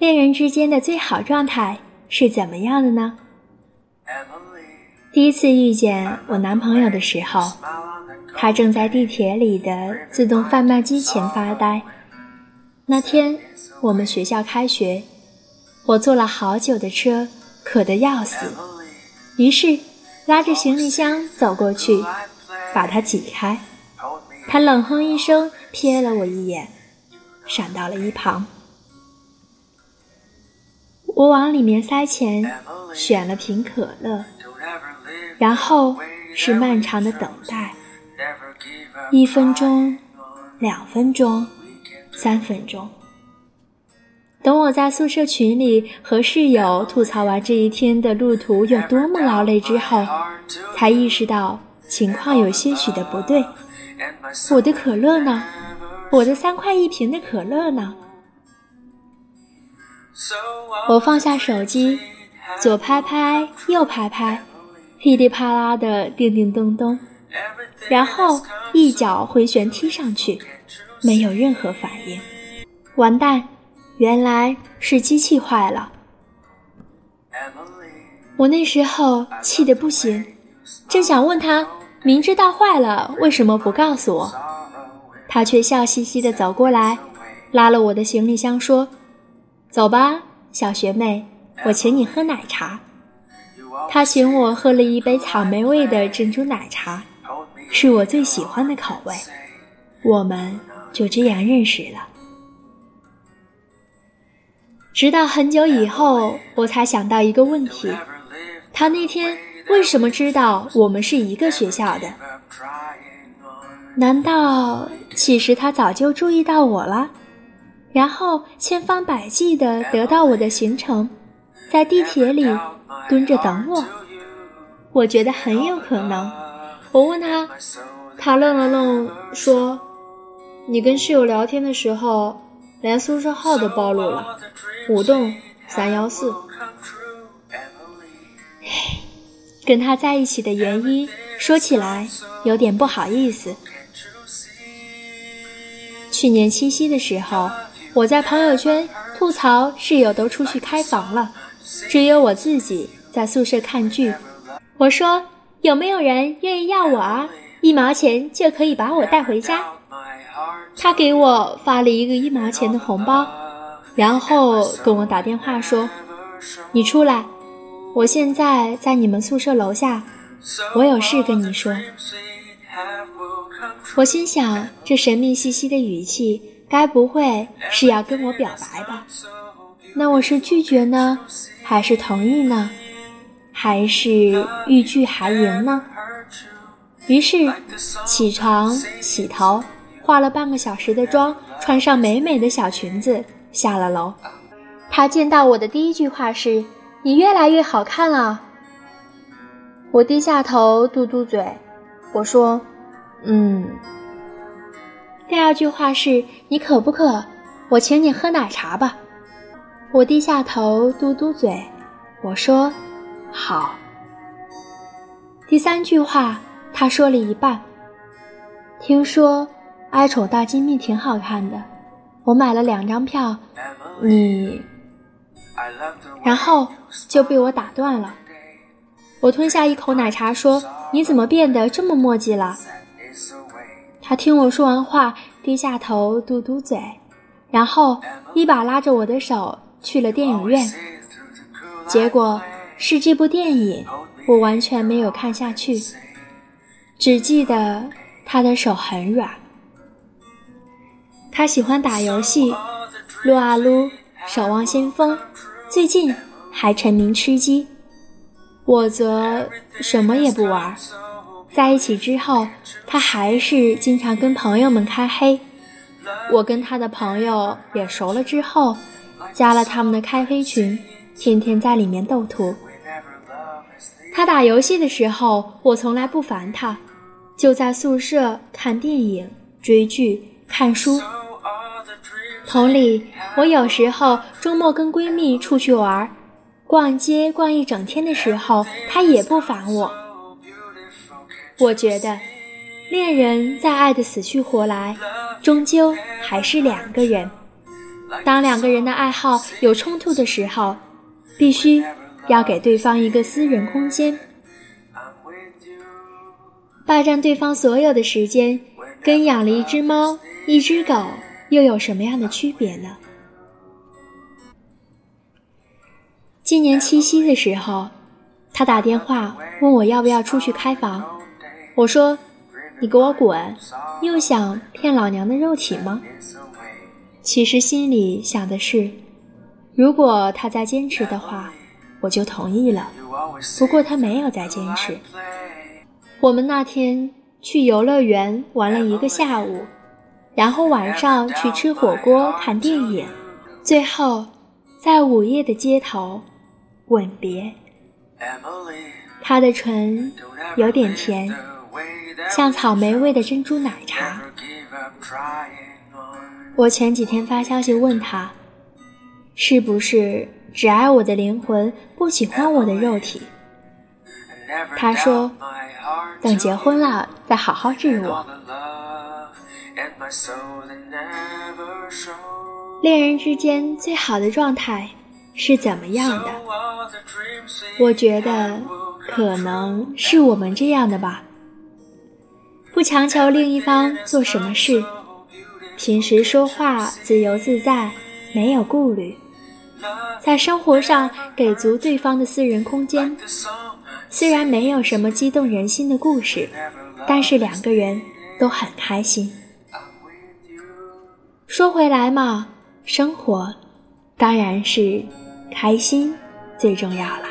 恋人之间的最好状态是怎么样的呢？第一次遇见我男朋友的时候，他正在地铁里的自动贩卖机前发呆。那天我们学校开学，我坐了好久的车，渴得要死，于是拉着行李箱走过去，把它挤开。他冷哼一声，瞥了我一眼，闪到了一旁。我往里面塞钱，选了瓶可乐，然后是漫长的等待，一分钟，两分钟，三分钟。等我在宿舍群里和室友吐槽完这一天的路途有多么劳累之后，才意识到情况有些许的不对。我的可乐呢？我的三块一瓶的可乐呢？我放下手机，左拍拍，右拍拍，噼里啪啦的叮叮咚咚，然后一脚回旋踢上去，没有任何反应。完蛋，原来是机器坏了。我那时候气得不行，正想问他，明知道坏了为什么不告诉我？他却笑嘻嘻地走过来，拉了我的行李箱说：“走吧。”小学妹，我请你喝奶茶。他请我喝了一杯草莓味的珍珠奶茶，是我最喜欢的口味。我们就这样认识了。直到很久以后，我才想到一个问题：他那天为什么知道我们是一个学校的？难道其实他早就注意到我了？然后千方百计地得到我的行程，在地铁里蹲着等我。我觉得很有可能。我问他，他愣了愣，说：“你跟室友聊天的时候，连宿舍号都暴露了，五栋三幺四。”跟他在一起的原因，说起来有点不好意思。去年七夕的时候。我在朋友圈吐槽室友都出去开房了，只有我自己在宿舍看剧。我说有没有人愿意要我啊？一毛钱就可以把我带回家。他给我发了一个一毛钱的红包，然后跟我打电话说：“你出来，我现在在你们宿舍楼下，我有事跟你说。”我心想，这神秘兮兮的语气。该不会是要跟我表白吧？那我是拒绝呢，还是同意呢，还是欲拒还迎呢？于是起床、洗头，化了半个小时的妆，穿上美美的小裙子，下了楼。他见到我的第一句话是：“你越来越好看了。”我低下头，嘟嘟嘴，我说：“嗯。”第二句话是你渴不渴？我请你喝奶茶吧。我低下头，嘟嘟嘴，我说好。第三句话，他说了一半。听说《哀宠大机密》挺好看的，我买了两张票。你，然后就被我打断了。我吞下一口奶茶，说：“你怎么变得这么墨迹了？”他听我说完话，低下头，嘟嘟嘴，然后一把拉着我的手去了电影院。结果是这部电影，我完全没有看下去，只记得他的手很软。他喜欢打游戏，撸啊撸，守望先锋，最近还沉迷吃鸡。我则什么也不玩。在一起之后，他还是经常跟朋友们开黑。我跟他的朋友也熟了之后，加了他们的开黑群，天天在里面斗图。他打游戏的时候，我从来不烦他，就在宿舍看电影、追剧、看书。同理，我有时候周末跟闺蜜出去玩，逛街逛一整天的时候，他也不烦我。我觉得，恋人在爱的死去活来，终究还是两个人。当两个人的爱好有冲突的时候，必须要给对方一个私人空间。霸占对方所有的时间，跟养了一只猫、一只狗又有什么样的区别呢？今年七夕的时候，他打电话问我要不要出去开房，我说：“你给我滚！又想骗老娘的肉体吗？”其实心里想的是，如果他再坚持的话，我就同意了。不过他没有再坚持。我们那天去游乐园玩了一个下午，然后晚上去吃火锅、看电影，最后在午夜的街头吻别。他的唇有点甜，像草莓味的珍珠奶茶。我前几天发消息问他，是不是只爱我的灵魂，不喜欢我的肉体？他说。等结婚了，再好好治我。恋人之间最好的状态是怎么样的？我觉得可能是我们这样的吧。不强求另一方做什么事，平时说话自由自在，没有顾虑，在生活上给足对方的私人空间。虽然没有什么激动人心的故事，但是两个人都很开心。说回来嘛，生活当然是开心最重要了。